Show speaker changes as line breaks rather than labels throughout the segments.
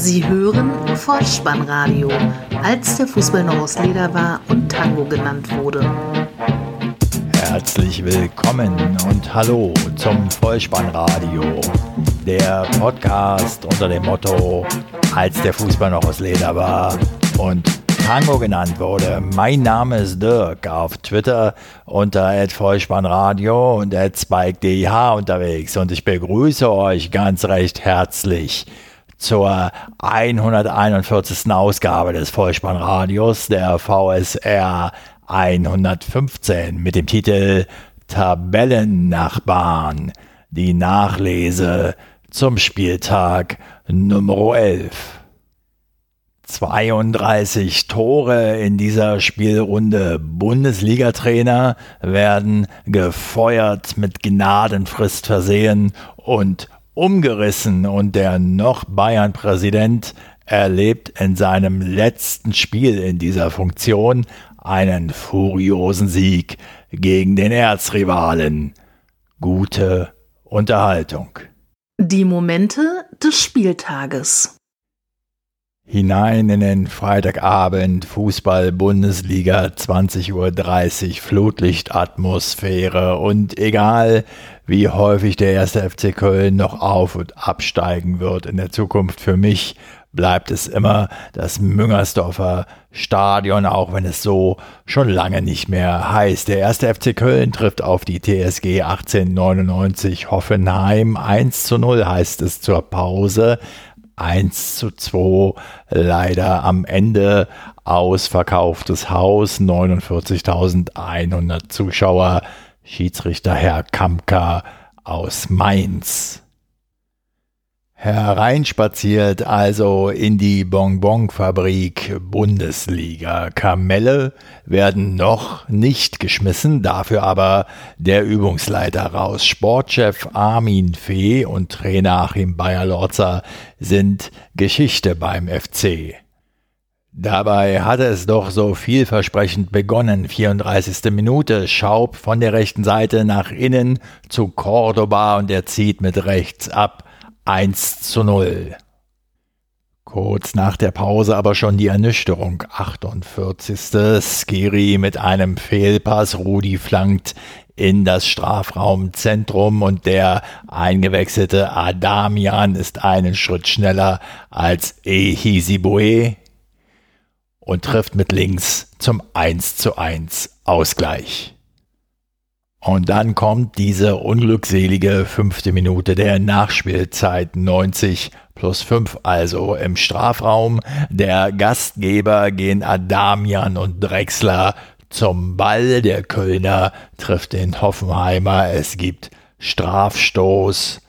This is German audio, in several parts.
Sie hören Vollspannradio, als der Fußball noch aus Leder war und Tango genannt wurde.
Herzlich willkommen und hallo zum Vollspannradio, der Podcast unter dem Motto, als der Fußball noch aus Leder war und Tango genannt wurde. Mein Name ist Dirk, auf Twitter unter Vollspannradio und @spike_dh unterwegs und ich begrüße euch ganz recht herzlich zur 141. Ausgabe des Vollspannradios der VSR 115 mit dem Titel Tabellennachbarn. Die Nachlese zum Spieltag Nummer 11. 32 Tore in dieser Spielrunde. Bundesliga-Trainer werden gefeuert, mit Gnadenfrist versehen und umgerissen. Und der noch Bayern-Präsident erlebt in seinem letzten Spiel in dieser Funktion einen furiosen Sieg gegen den Erzrivalen. Gute Unterhaltung.
Die Momente des Spieltages
hinein in den Freitagabend, Fußball, Bundesliga, 20.30 Uhr, Flutlichtatmosphäre und egal, wie häufig der erste FC Köln noch auf und absteigen wird in der Zukunft für mich, bleibt es immer das Müngersdorfer Stadion, auch wenn es so schon lange nicht mehr heißt. Der erste FC Köln trifft auf die TSG 1899 Hoffenheim. 1 zu 0 heißt es zur Pause. 1 zu 2 leider am Ende ausverkauftes Haus, 49.100 Zuschauer, Schiedsrichter Herr Kampka aus Mainz. Hereinspaziert also in die Bonbonfabrik Bundesliga. Kamelle werden noch nicht geschmissen, dafür aber der Übungsleiter raus. Sportchef Armin Fee und Trainer Achim Bayer-Lorzer sind Geschichte beim FC. Dabei hatte es doch so vielversprechend begonnen. 34. Minute, Schaub von der rechten Seite nach innen zu Cordoba und er zieht mit rechts ab. 1 zu 0. Kurz nach der Pause aber schon die Ernüchterung. 48. Skiri mit einem Fehlpass. Rudi flankt in das Strafraumzentrum und der eingewechselte Adamian ist einen Schritt schneller als Ehisibue und trifft mit links zum 1 zu 1 Ausgleich. Und dann kommt diese unglückselige fünfte Minute der Nachspielzeit 90 plus 5, also im Strafraum. Der Gastgeber gehen Adamian und Drexler zum Ball. Der Kölner trifft den Hoffenheimer. Es gibt Strafstoß.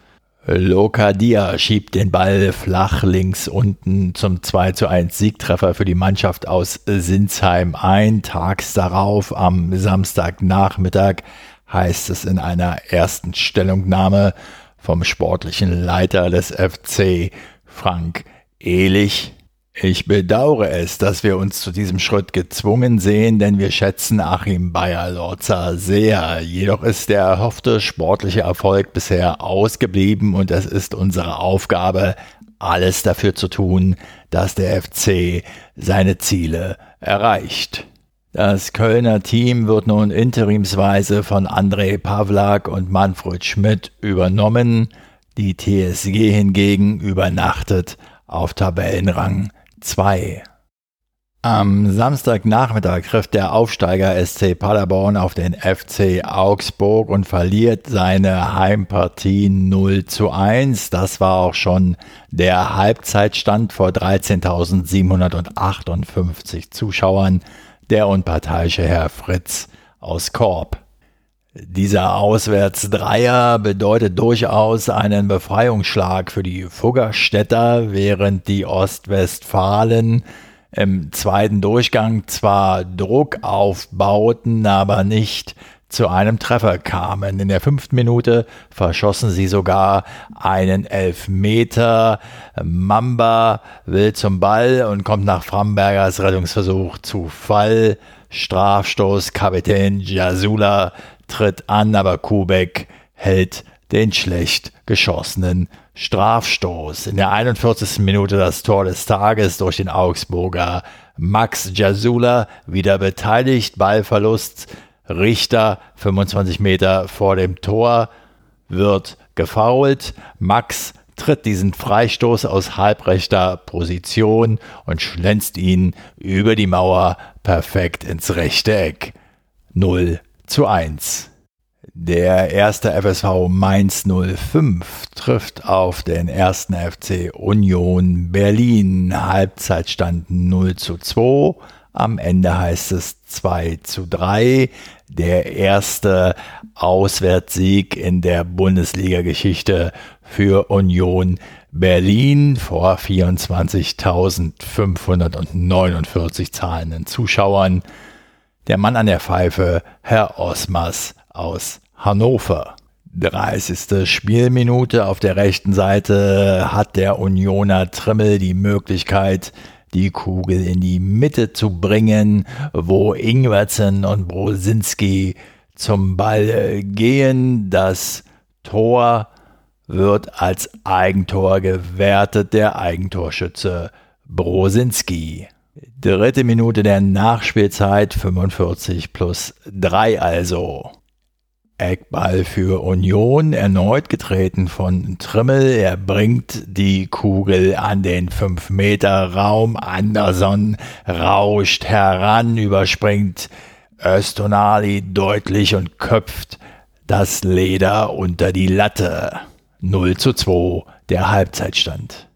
Lokadia schiebt den Ball flach links unten zum 2 zu 1 Siegtreffer für die Mannschaft aus Sinsheim ein. Tags darauf am Samstagnachmittag heißt es in einer ersten Stellungnahme vom sportlichen Leiter des FC, Frank Ehlich. Ich bedauere es, dass wir uns zu diesem Schritt gezwungen sehen, denn wir schätzen Achim Bayer-Lorzer sehr. Jedoch ist der erhoffte sportliche Erfolg bisher ausgeblieben und es ist unsere Aufgabe, alles dafür zu tun, dass der FC seine Ziele erreicht. Das Kölner Team wird nun interimsweise von André Pavlak und Manfred Schmidt übernommen. Die TSG hingegen übernachtet auf Tabellenrang 2. Am Samstagnachmittag trifft der Aufsteiger SC Paderborn auf den FC Augsburg und verliert seine Heimpartie 0 zu 1. Das war auch schon der Halbzeitstand vor 13.758 Zuschauern der unparteiische Herr Fritz aus Korb. Dieser Auswärtsdreier bedeutet durchaus einen Befreiungsschlag für die Fuggerstädter, während die Ostwestfalen im zweiten Durchgang zwar Druck aufbauten, aber nicht zu einem Treffer kamen. In der fünften Minute verschossen sie sogar einen Elfmeter. Mamba will zum Ball und kommt nach Frambergers Rettungsversuch zu Fall. Strafstoß, Kapitän Jasula tritt an, aber Kubek hält den schlecht geschossenen Strafstoß. In der 41. Minute das Tor des Tages durch den Augsburger Max Jasula wieder beteiligt. Ballverlust. Richter 25 Meter vor dem Tor wird gefoult. Max tritt diesen Freistoß aus halbrechter Position und schlänzt ihn über die Mauer perfekt ins rechte Eck. 0 zu 1. Der erste FSV Mainz 05 trifft auf den ersten FC Union Berlin. Halbzeitstand 0 zu 2. Am Ende heißt es 2 zu 3. Der erste Auswärtssieg in der Bundesliga-Geschichte für Union Berlin vor 24.549 zahlenden Zuschauern. Der Mann an der Pfeife, Herr Osmas aus Hannover. 30. Spielminute auf der rechten Seite hat der Unioner Trimmel die Möglichkeit, die Kugel in die Mitte zu bringen, wo Ingwertsen und Brosinski zum Ball gehen. Das Tor wird als Eigentor gewertet, der Eigentorschütze Brosinski. Dritte Minute der Nachspielzeit, 45 plus 3 also. Eckball für Union, erneut getreten von Trimmel. Er bringt die Kugel an den 5-Meter-Raum. Anderson rauscht heran, überspringt Östonali deutlich und köpft das Leder unter die Latte. 0 zu 2 der Halbzeitstand.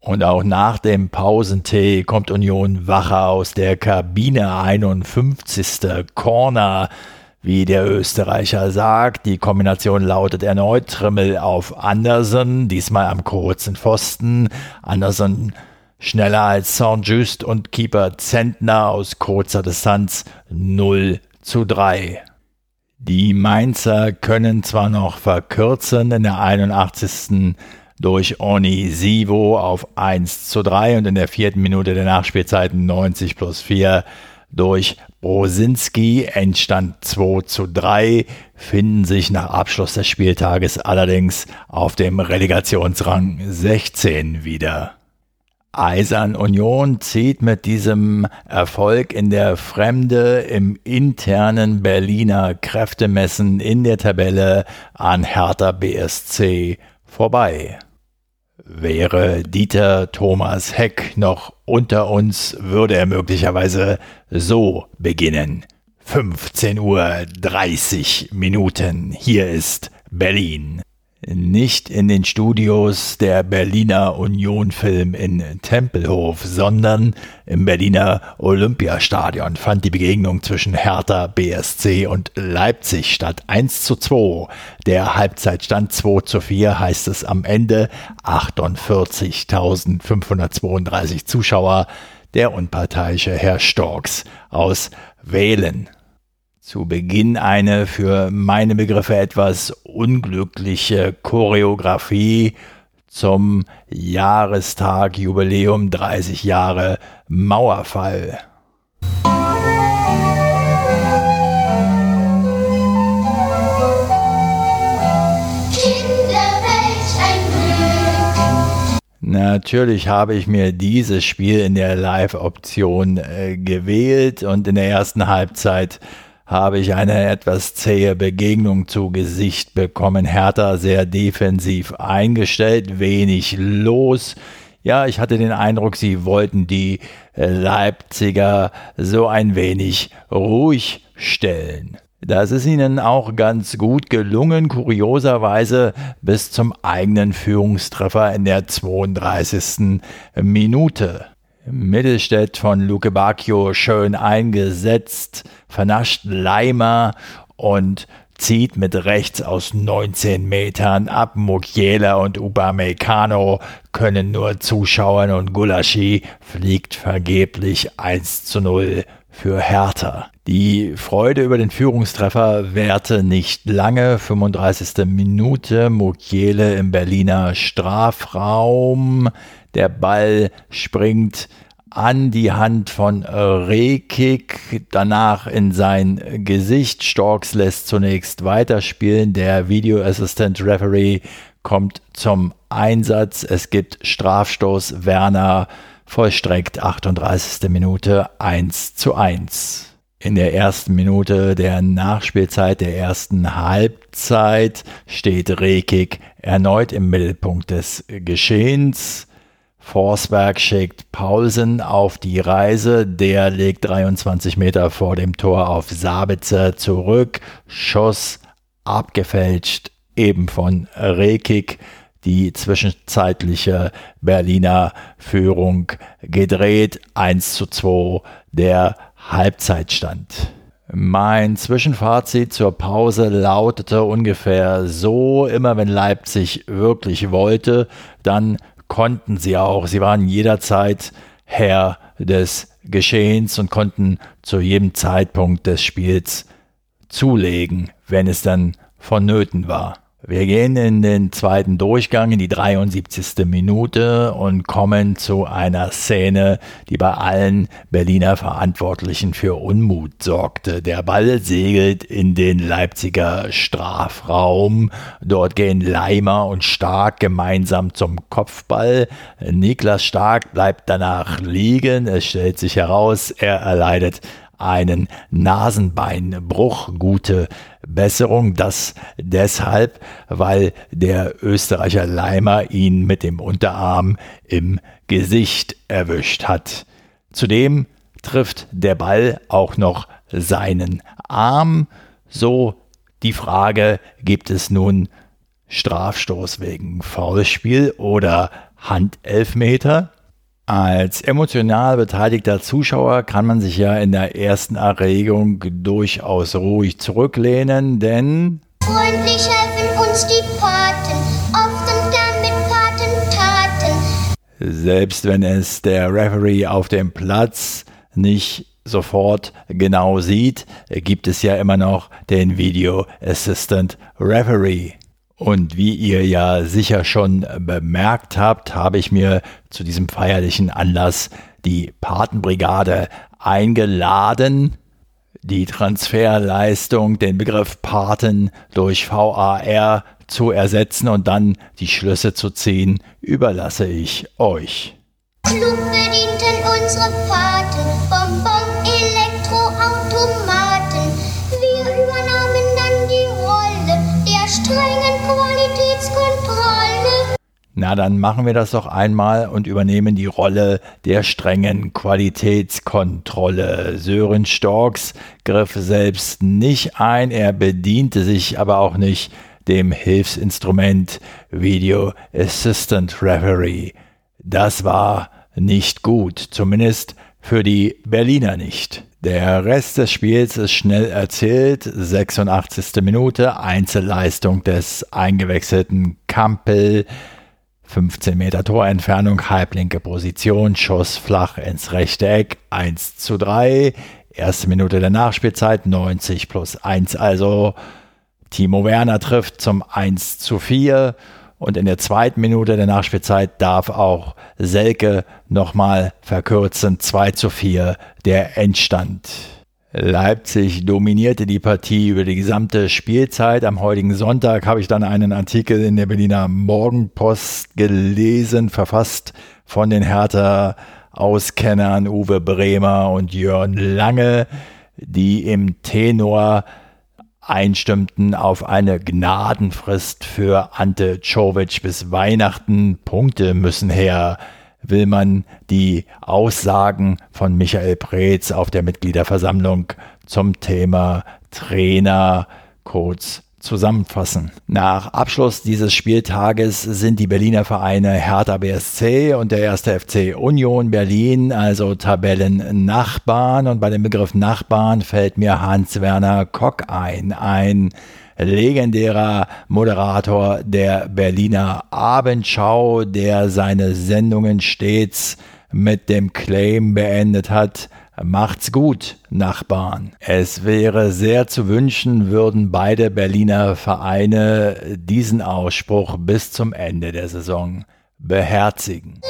Und auch nach dem Pausentee kommt Union wacher aus der Kabine 51. Corner wie der Österreicher sagt, die Kombination lautet erneut Trimmel auf Andersen, diesmal am kurzen Pfosten. Andersen schneller als Saint-Just und Keeper Zentner aus kurzer Distanz 0 zu 3. Die Mainzer können zwar noch verkürzen in der 81. durch Onisivo auf 1 zu 3 und in der vierten Minute der Nachspielzeit 90 plus 4 durch Brosinski, Endstand 2 zu 3, finden sich nach Abschluss des Spieltages allerdings auf dem Relegationsrang 16 wieder. Eisern Union zieht mit diesem Erfolg in der Fremde im internen Berliner Kräftemessen in der Tabelle an Hertha BSC vorbei. Wäre Dieter Thomas Heck noch unter uns, würde er möglicherweise so beginnen. 15 Uhr 30 Minuten. Hier ist Berlin nicht in den Studios der Berliner Union Film in Tempelhof, sondern im Berliner Olympiastadion fand die Begegnung zwischen Hertha BSC und Leipzig statt. 1 zu 2. Der Halbzeitstand 2 zu 4 heißt es am Ende 48.532 Zuschauer. Der unparteiische Herr Storks aus Wählen zu Beginn eine für meine Begriffe etwas unglückliche Choreografie zum Jahrestag Jubiläum 30 Jahre Mauerfall. Natürlich habe ich mir dieses Spiel in der Live-Option äh, gewählt und in der ersten Halbzeit habe ich eine etwas zähe Begegnung zu Gesicht bekommen. Hertha sehr defensiv eingestellt, wenig los. Ja, ich hatte den Eindruck, sie wollten die Leipziger so ein wenig ruhig stellen. Das ist ihnen auch ganz gut gelungen, kurioserweise bis zum eigenen Führungstreffer in der 32. Minute. Mittelstädt von Luke Bacchio schön eingesetzt, vernascht Leimer und zieht mit rechts aus 19 Metern ab. Mukiela und Upamecano können nur zuschauen und Gulaschi fliegt vergeblich 1 zu 0 für Hertha. Die Freude über den Führungstreffer währte nicht lange. 35. Minute, Mukiele im Berliner Strafraum. Der Ball springt an die Hand von Rekik, danach in sein Gesicht. Storks lässt zunächst weiterspielen. Der Video Assistant Referee kommt zum Einsatz. Es gibt Strafstoß. Werner vollstreckt 38. Minute 1 zu 1. In der ersten Minute der Nachspielzeit der ersten Halbzeit steht Rekik erneut im Mittelpunkt des Geschehens. Forsberg schickt Paulsen auf die Reise. Der legt 23 Meter vor dem Tor auf Sabitzer zurück. Schuss abgefälscht, eben von Rekik. Die zwischenzeitliche Berliner Führung gedreht. 1 zu 2 der Halbzeitstand. Mein Zwischenfazit zur Pause lautete ungefähr so, immer wenn Leipzig wirklich wollte, dann konnten sie auch. Sie waren jederzeit Herr des Geschehens und konnten zu jedem Zeitpunkt des Spiels zulegen, wenn es dann vonnöten war. Wir gehen in den zweiten Durchgang, in die 73. Minute und kommen zu einer Szene, die bei allen Berliner Verantwortlichen für Unmut sorgte. Der Ball segelt in den Leipziger Strafraum. Dort gehen Leimer und Stark gemeinsam zum Kopfball. Niklas Stark bleibt danach liegen. Es stellt sich heraus, er erleidet einen Nasenbeinbruch. Gute Besserung. Das deshalb, weil der Österreicher Leimer ihn mit dem Unterarm im Gesicht erwischt hat. Zudem trifft der Ball auch noch seinen Arm. So die Frage, gibt es nun Strafstoß wegen Foulspiel oder Handelfmeter? Als emotional beteiligter Zuschauer kann man sich ja in der ersten Erregung durchaus ruhig zurücklehnen, denn
freundlich helfen uns die Paten, oft und gern mit Patentaten.
Selbst wenn es der Referee auf dem Platz nicht sofort genau sieht, gibt es ja immer noch den Video Assistant Referee. Und wie ihr ja sicher schon bemerkt habt, habe ich mir zu diesem feierlichen Anlass die Patenbrigade eingeladen. Die Transferleistung, den Begriff Paten durch VAR zu ersetzen und dann die Schlüsse zu ziehen, überlasse ich euch.
Klug bedienten unsere Paten, Bonbon, Elektroautomaten. Wir übernahmen dann die Rolle der strengen
na, dann machen wir das doch einmal und übernehmen die Rolle der strengen Qualitätskontrolle. Sören Storks griff selbst nicht ein, er bediente sich aber auch nicht dem Hilfsinstrument Video Assistant Referee. Das war nicht gut, zumindest für die Berliner nicht. Der Rest des Spiels ist schnell erzählt. 86. Minute, Einzelleistung des eingewechselten Kampel. 15 Meter Torentfernung, halblinke Position, Schuss flach ins rechte Eck, 1 zu 3. Erste Minute der Nachspielzeit, 90 plus 1 also. Timo Werner trifft zum 1 zu 4. Und in der zweiten Minute der Nachspielzeit darf auch Selke nochmal verkürzen, 2 zu 4 der Endstand. Leipzig dominierte die Partie über die gesamte Spielzeit. Am heutigen Sonntag habe ich dann einen Artikel in der Berliner Morgenpost gelesen, verfasst von den Hertha-Auskennern Uwe Bremer und Jörn Lange, die im Tenor einstimmten auf eine Gnadenfrist für Ante Czovic bis Weihnachten. Punkte müssen her will man die Aussagen von Michael Preetz auf der Mitgliederversammlung zum Thema Trainer kurz zusammenfassen. Nach Abschluss dieses Spieltages sind die Berliner Vereine Hertha BSC und der erste FC Union Berlin, also Tabellennachbarn. Und bei dem Begriff Nachbarn fällt mir Hans-Werner Kock ein, ein legendärer Moderator der Berliner Abendschau, der seine Sendungen stets mit dem Claim beendet hat, Macht's gut, Nachbarn. Es wäre sehr zu wünschen, würden beide Berliner Vereine diesen Ausspruch bis zum Ende der Saison beherzigen.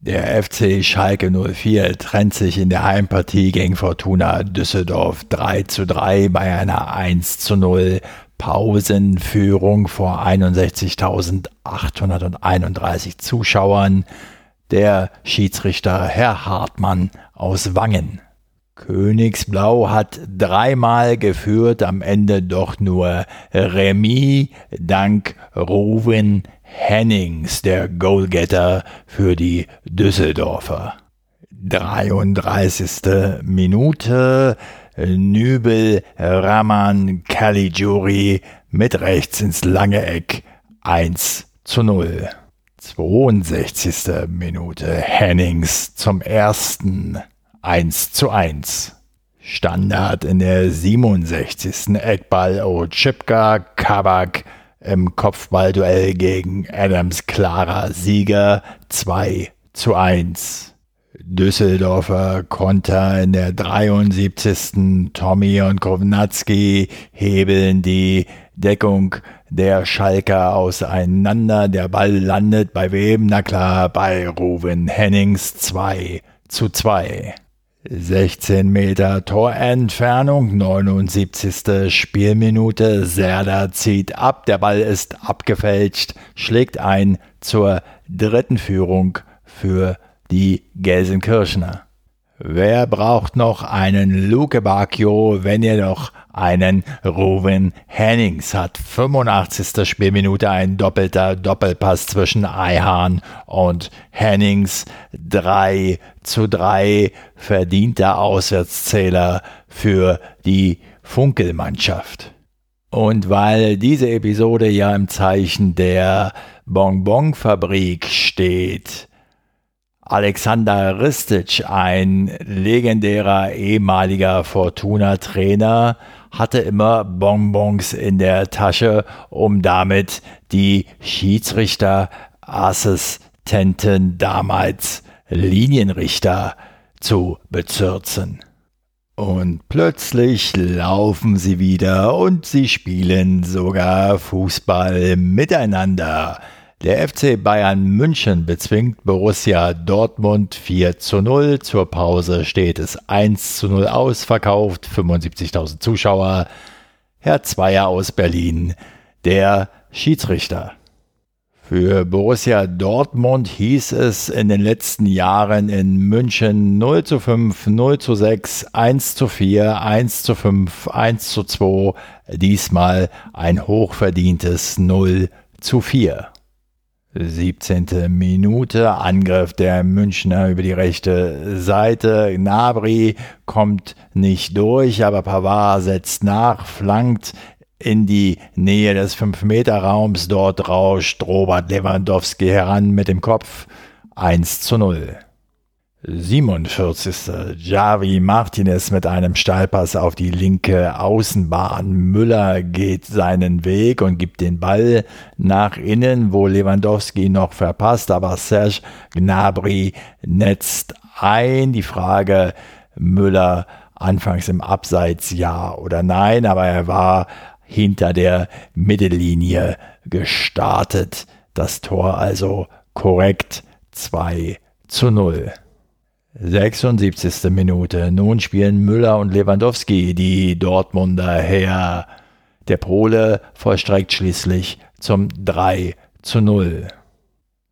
Der FC Schalke 04 trennt sich in der Heimpartie gegen Fortuna Düsseldorf 3 zu 3 bei einer 1 zu 0 Pausenführung vor 61.831 Zuschauern. Der Schiedsrichter Herr Hartmann aus Wangen. Königsblau hat dreimal geführt, am Ende doch nur Remis dank Ruven Hennings, der Goalgetter für die Düsseldorfer. 33. Minute. Nübel Raman Caligiuri mit rechts ins lange Eck 1 zu 0. 62. Minute Hennings zum ersten 1 zu 1. Standard in der 67. Eckball Ochipka Kabak im Kopfballduell gegen Adams klarer Sieger 2 zu 1. Düsseldorfer Konter in der 73. Tommy und Kovnatski hebeln die Deckung der Schalker auseinander. Der Ball landet bei wem? Na klar, bei Ruven Hennings 2 zu 2. 16 Meter Torentfernung, 79. Spielminute. Serda zieht ab, der Ball ist abgefälscht, schlägt ein zur dritten Führung für die Gelsenkirchener. Wer braucht noch einen Luke Bacchio, wenn ihr noch einen Ruven Hennings hat? 85. Spielminute ein doppelter Doppelpass zwischen Eihahn und Hennings. 3 zu 3 verdienter Auswärtszähler für die Funkelmannschaft. Und weil diese Episode ja im Zeichen der Bonbonfabrik steht, Alexander Ristic, ein legendärer ehemaliger Fortuna-Trainer, hatte immer Bonbons in der Tasche, um damit die Schiedsrichterassistenten, damals Linienrichter, zu bezürzen. Und plötzlich laufen sie wieder und sie spielen sogar Fußball miteinander. Der FC Bayern München bezwingt Borussia Dortmund 4 zu 0. Zur Pause steht es 1 zu 0 ausverkauft, 75.000 Zuschauer. Herr Zweier aus Berlin, der Schiedsrichter. Für Borussia Dortmund hieß es in den letzten Jahren in München 0 zu 5, 0 zu 6, 1 zu 4, 1 zu 5, 1 zu 2, diesmal ein hochverdientes 0 zu 4. 17. Minute, Angriff der Münchner über die rechte Seite. Gnabry kommt nicht durch, aber Pavard setzt nach, flankt in die Nähe des 5-Meter-Raums. Dort rauscht Robert Lewandowski heran mit dem Kopf 1 zu 0. 47. Javi Martinez mit einem Steilpass auf die linke Außenbahn. Müller geht seinen Weg und gibt den Ball nach innen, wo Lewandowski noch verpasst, aber Serge Gnabry netzt ein. Die Frage Müller anfangs im Abseits ja oder nein, aber er war hinter der Mittellinie gestartet. Das Tor also korrekt 2 zu 0. 76. Minute. Nun spielen Müller und Lewandowski die Dortmunder her. Der Pole vollstreckt schließlich zum 3 zu 0.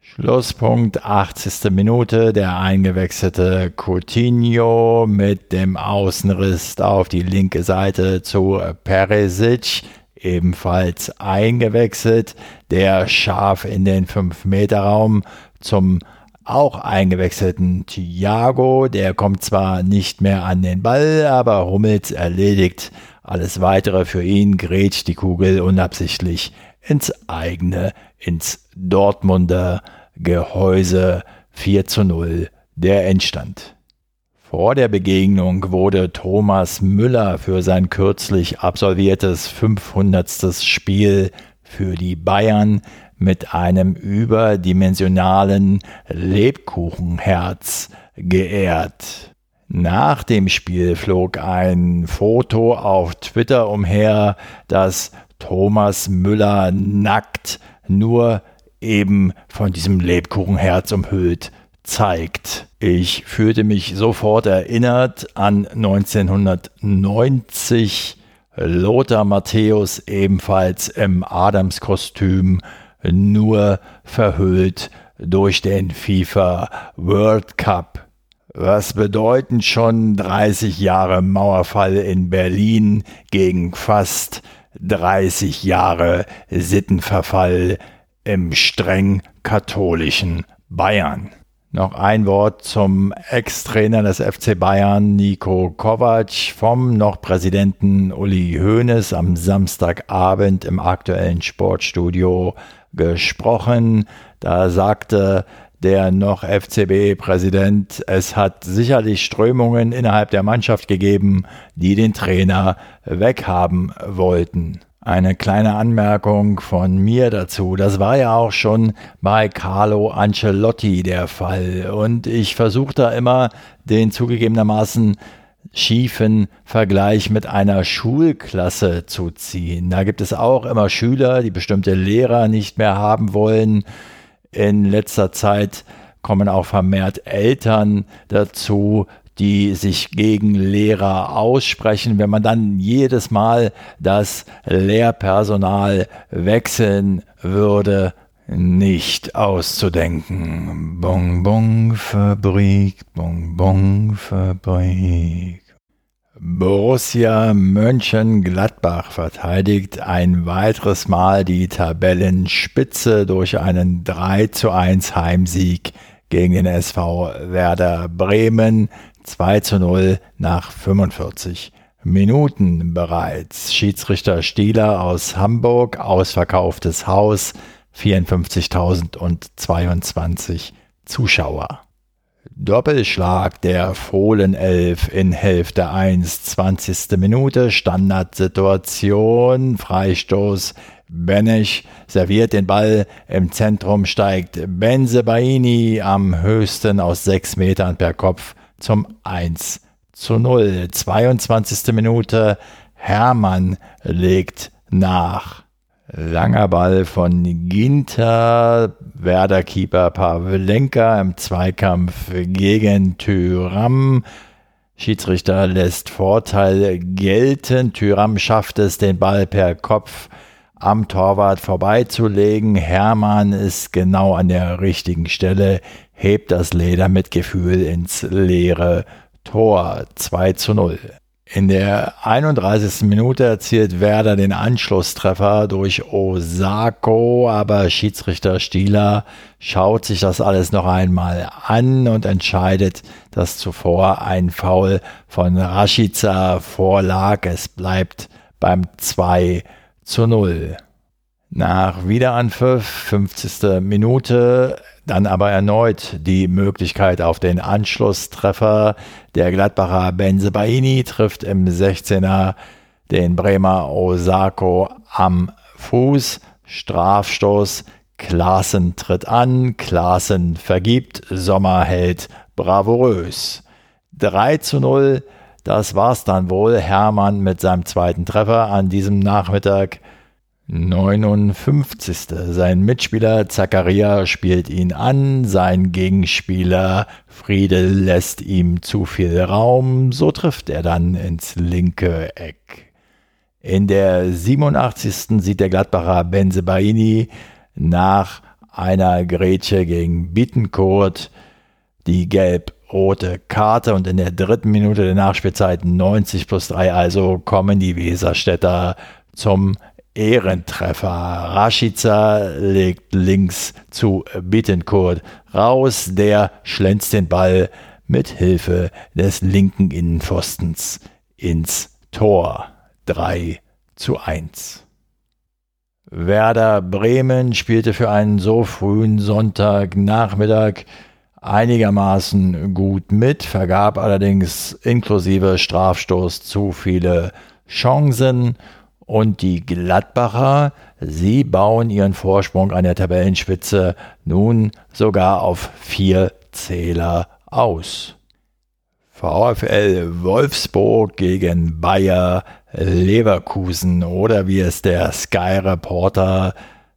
Schlusspunkt 80. Minute. Der eingewechselte Coutinho mit dem Außenriss auf die linke Seite zu Peresic. Ebenfalls eingewechselt. Der scharf in den 5-Meter-Raum zum auch eingewechselten Thiago. Der kommt zwar nicht mehr an den Ball, aber Hummels erledigt alles weitere für ihn, grätscht die Kugel unabsichtlich ins eigene, ins Dortmunder Gehäuse 4 zu 0 der Endstand. Vor der Begegnung wurde Thomas Müller für sein kürzlich absolviertes 500. Spiel für die Bayern mit einem überdimensionalen Lebkuchenherz geehrt. Nach dem Spiel flog ein Foto auf Twitter umher, das Thomas Müller nackt nur eben von diesem Lebkuchenherz umhüllt zeigt. Ich fühlte mich sofort erinnert an 1990 Lothar Matthäus ebenfalls im Adamskostüm, nur verhüllt durch den FIFA World Cup. Was bedeuten schon 30 Jahre Mauerfall in Berlin gegen fast 30 Jahre Sittenverfall im streng katholischen Bayern? Noch ein Wort zum Ex-Trainer des FC Bayern, Nico Kovac, vom noch Präsidenten Uli Hoeneß am Samstagabend im aktuellen Sportstudio gesprochen. Da sagte der noch FCB-Präsident, es hat sicherlich Strömungen innerhalb der Mannschaft gegeben, die den Trainer weghaben wollten. Eine kleine Anmerkung von mir dazu. Das war ja auch schon bei Carlo Ancelotti der Fall. Und ich versuche da immer den zugegebenermaßen schiefen Vergleich mit einer Schulklasse zu ziehen. Da gibt es auch immer Schüler, die bestimmte Lehrer nicht mehr haben wollen. In letzter Zeit kommen auch vermehrt Eltern dazu, die sich gegen Lehrer aussprechen, wenn man dann jedes Mal das Lehrpersonal wechseln würde, nicht auszudenken. Bonbonfabrik, Bonbonfabrik. Borussia Mönchengladbach verteidigt ein weiteres Mal die Tabellenspitze durch einen 3 zu 1 Heimsieg gegen den SV Werder Bremen. 2 zu 0 nach 45 Minuten bereits. Schiedsrichter Stieler aus Hamburg, ausverkauftes Haus, 54.022 Zuschauer. Doppelschlag der Fohlenelf in Hälfte 1, 20. Minute, Standardsituation, Freistoß, Benech serviert den Ball, im Zentrum steigt Benzebaini am höchsten aus 6 Metern per Kopf zum 1 zu 0. 22. Minute, Hermann legt nach. Langer Ball von Ginter, Werder-Keeper Pavlenka im Zweikampf gegen Tyram. Schiedsrichter lässt Vorteil gelten. Tyram schafft es, den Ball per Kopf am Torwart vorbeizulegen. Hermann ist genau an der richtigen Stelle, hebt das Leder mit Gefühl ins leere Tor 2 zu 0. In der 31. Minute erzielt Werder den Anschlusstreffer durch Osako, aber Schiedsrichter Stieler schaut sich das alles noch einmal an und entscheidet, dass zuvor ein Foul von Rashica vorlag. Es bleibt beim 2 zu 0. Nach Wiederanpfiff, 50. Minute, dann aber erneut die Möglichkeit auf den Anschlusstreffer. Der Gladbacher Benzebaini trifft im 16er den Bremer Osako am Fuß. Strafstoß. Klaassen tritt an. Klaassen vergibt. Sommer hält bravourös. 3 zu 0. Das war's dann wohl. Hermann mit seinem zweiten Treffer an diesem Nachmittag. 59. Sein Mitspieler Zakaria spielt ihn an, sein Gegenspieler Friedel lässt ihm zu viel Raum, so trifft er dann ins linke Eck. In der 87. sieht der Gladbacher Benzebaini nach einer Grätsche gegen Bittencourt die gelb-rote Karte und in der dritten Minute der Nachspielzeit 90 plus 3 also kommen die Weserstädter zum Ehrentreffer. Rashica legt links zu Bittencourt raus. Der schlänzt den Ball mit Hilfe des linken Innenpfostens ins Tor. 3 zu 1. Werder Bremen spielte für einen so frühen Sonntagnachmittag einigermaßen gut mit, vergab allerdings inklusive Strafstoß zu viele Chancen und die Gladbacher, sie bauen ihren Vorsprung an der Tabellenspitze nun sogar auf vier Zähler aus. VfL Wolfsburg gegen Bayer Leverkusen oder wie es der Sky Reporter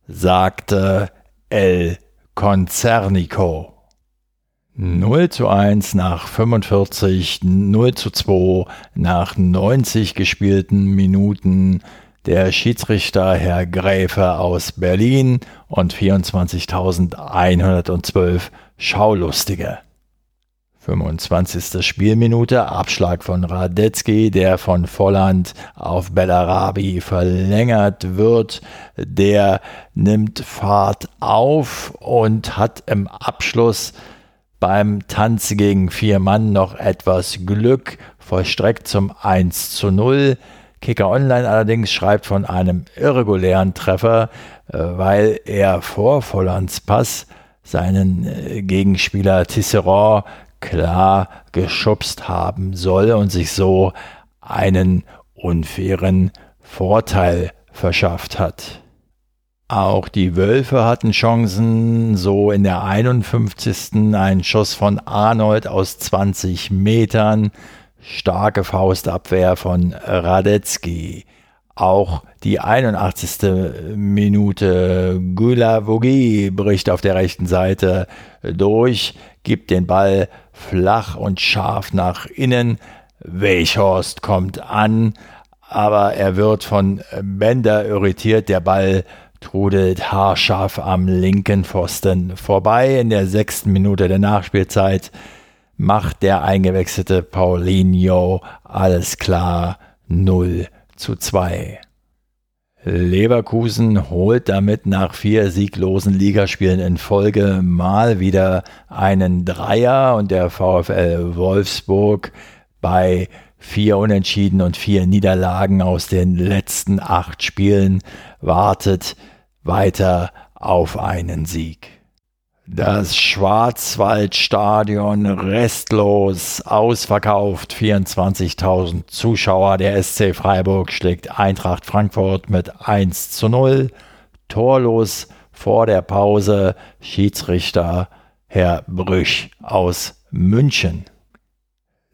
sagte, El Concernico. 0 zu 1 nach 45, 0 zu 2 nach 90 gespielten Minuten. Der Schiedsrichter Herr Gräfe aus Berlin und 24.112 Schaulustige. 25. Spielminute, Abschlag von Radetzky, der von Volland auf Bellarabi verlängert wird. Der nimmt Fahrt auf und hat im Abschluss beim Tanz gegen vier Mann noch etwas Glück, vollstreckt zum 1 zu 0. Kicker Online allerdings schreibt von einem irregulären Treffer, äh, weil er vor Vollands Pass seinen äh, Gegenspieler Tisserand klar geschubst haben soll und sich so einen unfairen Vorteil verschafft hat. Auch die Wölfe hatten Chancen, so in der 51. ein Schuss von Arnold aus 20 Metern, starke Faustabwehr von Radetzky. Auch die 81. Minute Gulavogi bricht auf der rechten Seite durch, gibt den Ball flach und scharf nach innen. Weichhorst kommt an, aber er wird von Bender irritiert. Der Ball trudelt haarscharf am linken Pfosten vorbei. In der sechsten Minute der Nachspielzeit macht der eingewechselte Paulinho alles klar 0 zu 2. Leverkusen holt damit nach vier sieglosen Ligaspielen in Folge mal wieder einen Dreier und der VfL Wolfsburg bei vier Unentschieden und vier Niederlagen aus den letzten acht Spielen wartet weiter auf einen Sieg. Das Schwarzwaldstadion restlos ausverkauft. 24.000 Zuschauer. Der SC Freiburg schlägt Eintracht Frankfurt mit 1 zu 0. Torlos vor der Pause Schiedsrichter Herr Brüch aus München.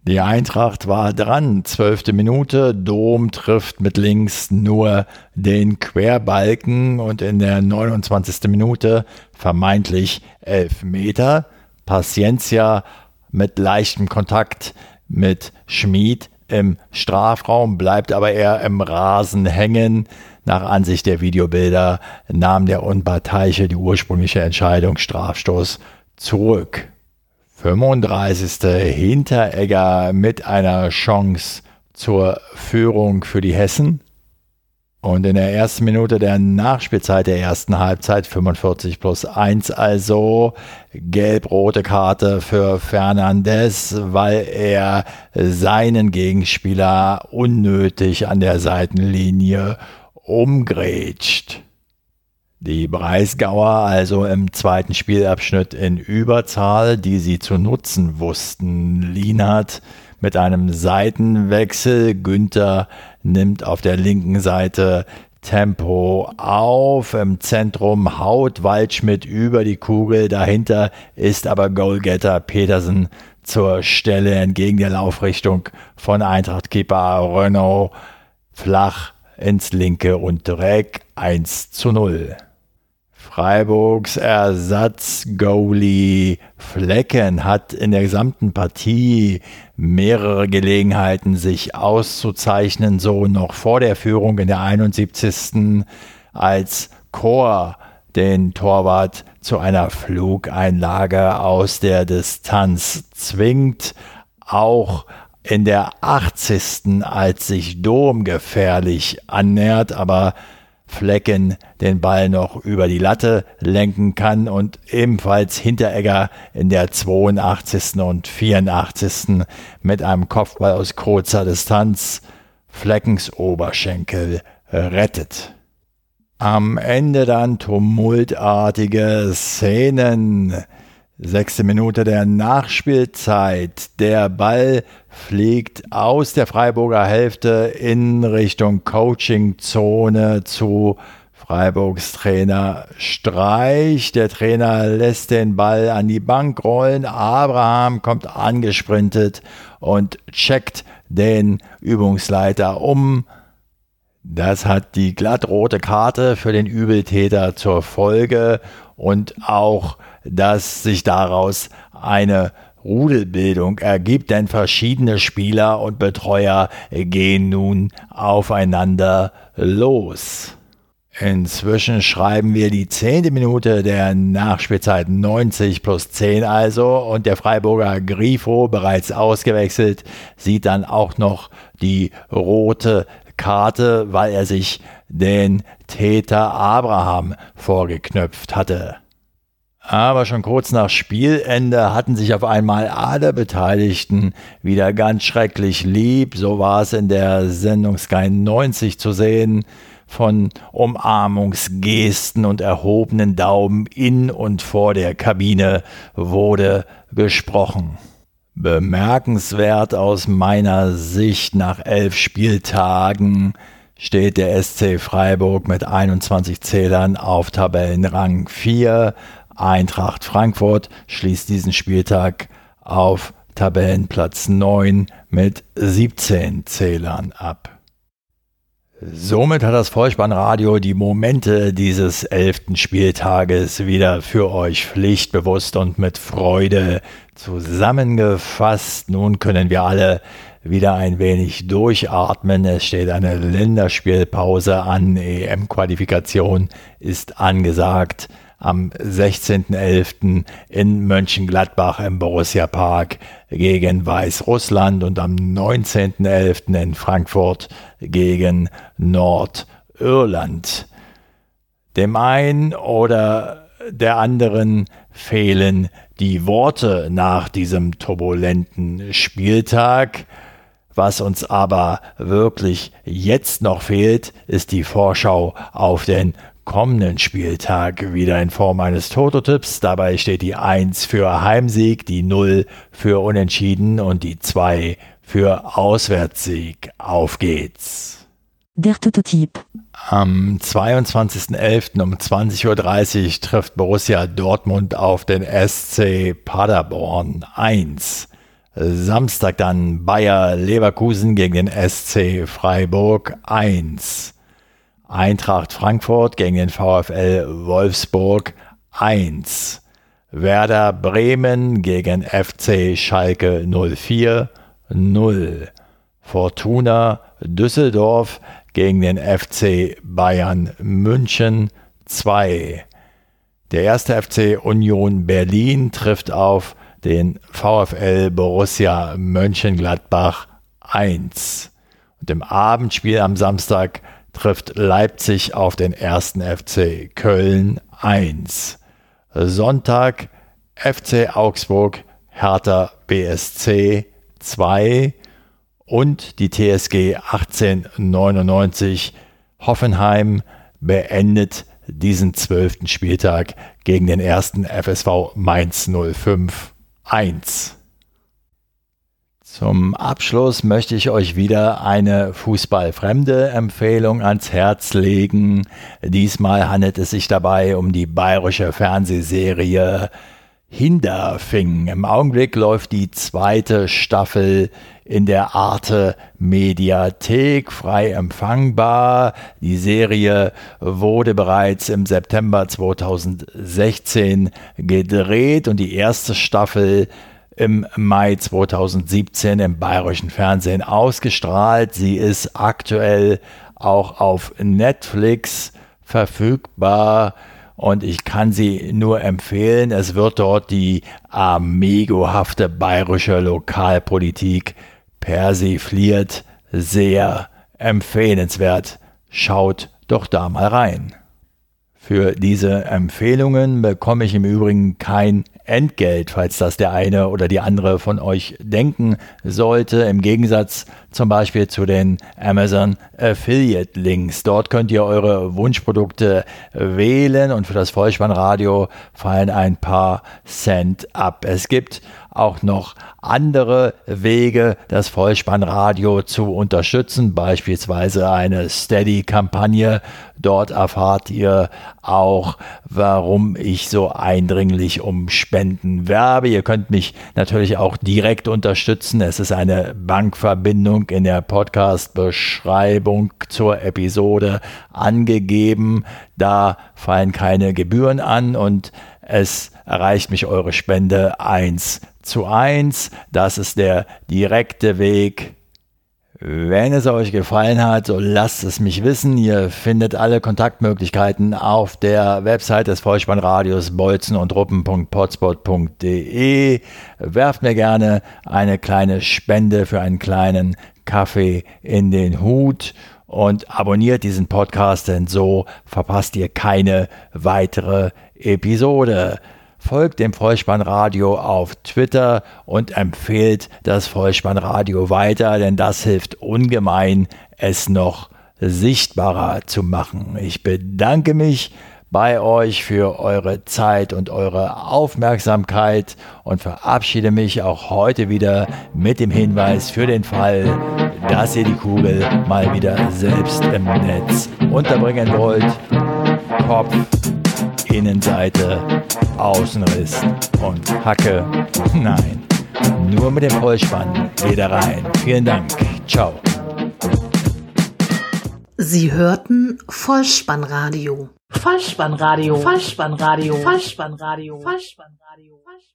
Die Eintracht war dran, zwölfte Minute, Dom trifft mit links nur den Querbalken und in der 29. Minute vermeintlich elf Meter. Paciencia mit leichtem Kontakt mit Schmid im Strafraum, bleibt aber eher im Rasen hängen. Nach Ansicht der Videobilder nahm der Unparteiische die ursprüngliche Entscheidung Strafstoß zurück. 35. Hinteregger mit einer Chance zur Führung für die Hessen. Und in der ersten Minute der Nachspielzeit der ersten Halbzeit 45 plus 1 also gelb-rote Karte für Fernandes, weil er seinen Gegenspieler unnötig an der Seitenlinie umgrätscht. Die Breisgauer also im zweiten Spielabschnitt in Überzahl, die sie zu nutzen wussten. Lienhardt mit einem Seitenwechsel. Günther nimmt auf der linken Seite Tempo auf. Im Zentrum haut Waldschmidt über die Kugel. Dahinter ist aber Goalgetter Petersen zur Stelle entgegen der Laufrichtung von Eintracht-Keeper Renault flach ins linke Untereck 1 zu 0. Freiburgs Ersatz-Goalie Flecken hat in der gesamten Partie mehrere Gelegenheiten, sich auszuzeichnen, so noch vor der Führung in der 71. als Chor den Torwart zu einer Flugeinlage aus der Distanz zwingt. Auch in der 80. als sich Dom gefährlich annähert, aber Flecken den Ball noch über die Latte lenken kann und ebenfalls Hinteregger in der 82. und 84. mit einem Kopfball aus kurzer Distanz Fleckens Oberschenkel rettet. Am Ende dann tumultartige Szenen. Sechste Minute der Nachspielzeit. Der Ball fliegt aus der Freiburger Hälfte in Richtung Coachingzone zu Freiburgs Trainer Streich. Der Trainer lässt den Ball an die Bank rollen. Abraham kommt angesprintet und checkt den Übungsleiter um. Das hat die glattrote Karte für den Übeltäter zur Folge und auch, dass sich daraus eine Rudelbildung ergibt, denn verschiedene Spieler und Betreuer gehen nun aufeinander los. Inzwischen schreiben wir die zehnte Minute der Nachspielzeit 90 plus 10 also und der Freiburger Grifo, bereits ausgewechselt, sieht dann auch noch die rote Karte, weil er sich den Täter Abraham vorgeknöpft hatte. Aber schon kurz nach Spielende hatten sich auf einmal alle Beteiligten wieder ganz schrecklich lieb. So war es in der Sendung Sky 90 zu sehen. Von Umarmungsgesten und erhobenen Daumen in und vor der Kabine wurde gesprochen. Bemerkenswert aus meiner Sicht nach elf Spieltagen steht der SC Freiburg mit 21 Zählern auf Tabellenrang 4 Eintracht Frankfurt schließt diesen Spieltag auf Tabellenplatz 9 mit 17 Zählern ab. Somit hat das Vollspannradio die Momente dieses elften Spieltages wieder für euch pflichtbewusst und mit Freude zusammengefasst. Nun können wir alle wieder ein wenig durchatmen. Es steht eine Länderspielpause an. EM-Qualifikation ist angesagt am 16.11. in Mönchengladbach im Borussia Park gegen Weißrussland und am 19.11. in Frankfurt gegen Nordirland. Dem einen oder der anderen fehlen die Worte nach diesem turbulenten Spieltag. Was uns aber wirklich jetzt noch fehlt, ist die Vorschau auf den kommenden Spieltag wieder in Form eines Toto-Tipps. Dabei steht die 1 für Heimsieg, die 0 für Unentschieden und die 2 für Auswärtssieg. Auf geht's.
Der Toto-Tipp.
Am 22.11. um 20.30 Uhr trifft Borussia Dortmund auf den SC Paderborn 1. Samstag dann Bayer Leverkusen gegen den SC Freiburg 1. Eintracht Frankfurt gegen den VfL Wolfsburg 1. Werder Bremen gegen FC Schalke 04 0. Fortuna Düsseldorf gegen den FC Bayern München 2. Der erste FC Union Berlin trifft auf den VfL Borussia Mönchengladbach 1. Und im Abendspiel am Samstag trifft Leipzig auf den ersten FC Köln 1. Sonntag FC Augsburg Hertha BSC 2 und die TSG 1899 Hoffenheim beendet diesen zwölften Spieltag gegen den ersten FSV Mainz 05 1. Zum Abschluss möchte ich euch wieder eine fußballfremde Empfehlung ans Herz legen. Diesmal handelt es sich dabei um die bayerische Fernsehserie Hinderfing. Im Augenblick läuft die zweite Staffel in der Arte Mediathek frei empfangbar. Die Serie wurde bereits im September 2016 gedreht und die erste Staffel im Mai 2017 im bayerischen Fernsehen ausgestrahlt. Sie ist aktuell auch auf Netflix verfügbar und ich kann sie nur empfehlen. Es wird dort die amigohafte bayerische Lokalpolitik persifliert. Sehr empfehlenswert. Schaut doch da mal rein. Für diese Empfehlungen bekomme ich im Übrigen kein Entgelt, falls das der eine oder die andere von euch denken sollte. Im Gegensatz zum Beispiel zu den Amazon Affiliate Links. Dort könnt ihr eure Wunschprodukte wählen und für das Vollspannradio fallen ein paar Cent ab. Es gibt auch noch andere Wege, das Vollspannradio zu unterstützen, beispielsweise eine Steady-Kampagne. Dort erfahrt ihr auch, warum ich so eindringlich um Spenden werbe. Ihr könnt mich natürlich auch direkt unterstützen. Es ist eine Bankverbindung in der Podcast-Beschreibung zur Episode angegeben. Da fallen keine Gebühren an und es erreicht mich eure Spende eins zu eins. Das ist der direkte Weg. Wenn es euch gefallen hat, so lasst es mich wissen. Ihr findet alle Kontaktmöglichkeiten auf der Website des Vollspannradios bolzen und ruppen.potspot.de. Werft mir gerne eine kleine Spende für einen kleinen Kaffee in den Hut und abonniert diesen Podcast, denn so verpasst ihr keine weitere Episode. Folgt dem Vollspannradio auf Twitter und empfehlt das Vollspannradio weiter, denn das hilft ungemein, es noch sichtbarer zu machen. Ich bedanke mich bei euch für eure Zeit und eure Aufmerksamkeit und verabschiede mich auch heute wieder mit dem Hinweis für den Fall, dass ihr die Kugel mal wieder selbst im Netz unterbringen wollt. Kopf Innenseite, Außenriss und Hacke. Nein, nur mit dem Vollspann wieder rein. Vielen Dank. Ciao.
Sie hörten Vollspannradio. Vollspannradio. Vollspannradio. Vollspannradio. Vollspannradio. Vollspannradio.